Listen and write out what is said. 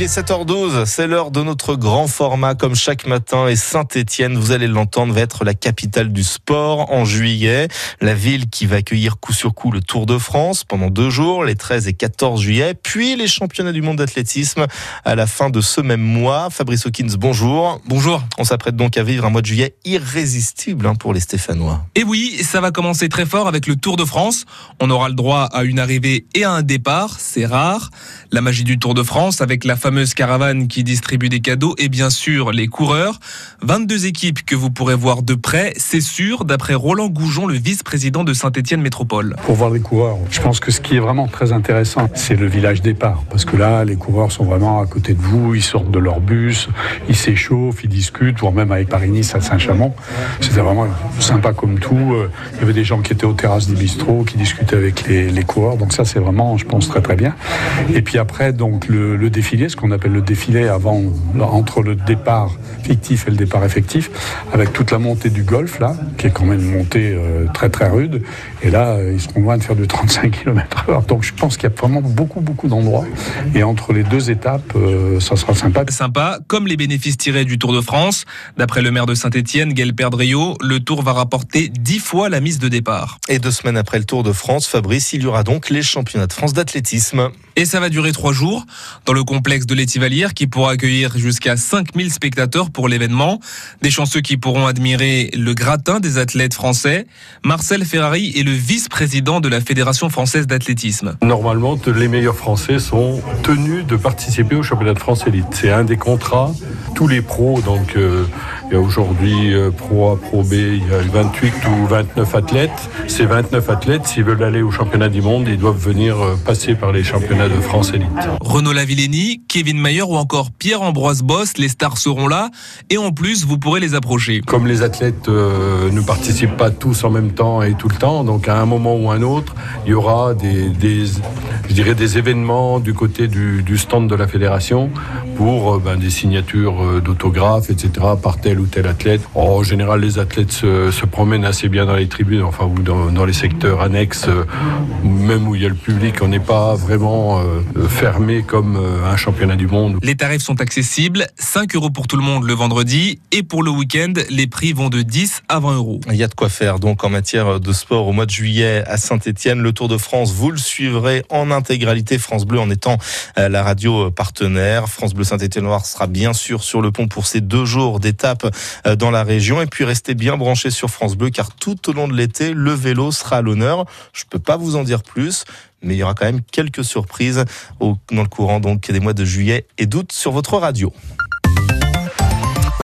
Il est 7h12, c'est l'heure de notre grand format comme chaque matin et Saint-Étienne, vous allez l'entendre, va être la capitale du sport en juillet. La ville qui va accueillir coup sur coup le Tour de France pendant deux jours, les 13 et 14 juillet, puis les championnats du monde d'athlétisme à la fin de ce même mois. Fabrice Hawkins, bonjour. Bonjour. On s'apprête donc à vivre un mois de juillet irrésistible hein, pour les Stéphanois. Et oui, ça va commencer très fort avec le Tour de France. On aura le droit à une arrivée et à un départ, c'est rare. La magie du Tour de France avec la fameuse caravane qui distribue des cadeaux et bien sûr les coureurs. 22 équipes que vous pourrez voir de près, c'est sûr, d'après Roland Goujon, le vice-président de Saint-Étienne Métropole. Pour voir les coureurs, je pense que ce qui est vraiment très intéressant, c'est le village départ. Parce que là, les coureurs sont vraiment à côté de vous, ils sortent de leur bus, ils s'échauffent, ils discutent, voire même avec Paris-Nice à Saint-Chamond. C'était vraiment sympa comme tout. Il y avait des gens qui étaient aux terrasses des bistrots, qui discutaient avec les, les coureurs. Donc ça, c'est vraiment, je pense, très très bien. Et puis après, donc le, le défilé, ce qu'on appelle le défilé avant, entre le départ fictif et le départ effectif, avec toute la montée du golf là, qui est quand même une montée euh, très très rude. Et là, euh, ils seront loin de faire du 35 km/h. Donc je pense qu'il y a vraiment beaucoup beaucoup d'endroits. Et entre les deux étapes, euh, ça sera sympa. Sympa, comme les bénéfices tirés du Tour de France. D'après le maire de Saint-Etienne, Gaël Perdriau, le Tour va rapporter 10 fois la mise de départ. Et deux semaines après le Tour de France, Fabrice, il y aura donc les championnats de France d'athlétisme. Et ça va durer trois jours dans le complexe de l'Étivalière qui pourra accueillir jusqu'à 5000 spectateurs pour l'événement. Des chanceux qui pourront admirer le gratin des athlètes français. Marcel Ferrari est le vice-président de la Fédération française d'athlétisme. Normalement, les meilleurs Français sont tenus de participer au championnat de France élite. C'est un des contrats. Tous les pros, donc euh, il y a aujourd'hui euh, Pro A, Pro B, il y a 28 ou 29 athlètes. Ces 29 athlètes, s'ils veulent aller au championnat du monde, ils doivent venir euh, passer par les championnats de France élite. Renaud Lavillenie, Kevin Mayer ou encore Pierre-Ambroise Boss, les stars seront là et en plus vous pourrez les approcher. Comme les athlètes euh, ne participent pas tous en même temps et tout le temps, donc à un moment ou un autre, il y aura des, je dirais des événements du côté du, stand de la fédération pour euh, ben, des signatures euh, d'autographes, etc. par tel ou tel athlète. en général, les athlètes se, promènent assez bien dans les tribunes, enfin ou dans, les secteurs annexes, même où il y a le public. On n'est pas vraiment fermé comme un championnat du monde. Les tarifs sont accessibles, 5 euros pour tout le monde le vendredi et pour le week-end, les prix vont de 10 à 20 euros. Il y a de quoi faire donc en matière de sport au mois de juillet à Saint-Etienne. Le Tour de France, vous le suivrez en intégralité France Bleu en étant la radio partenaire. France Bleu Saint-Etienne Noir sera bien sûr sur le pont pour ces deux jours d'étape dans la région. Et puis restez bien branchés sur France Bleu car tout au long de l'été, le vélo sera à l'honneur. Je peux pas vous en dire plus mais il y aura quand même quelques surprises dans le courant donc des mois de juillet et d'août sur votre radio.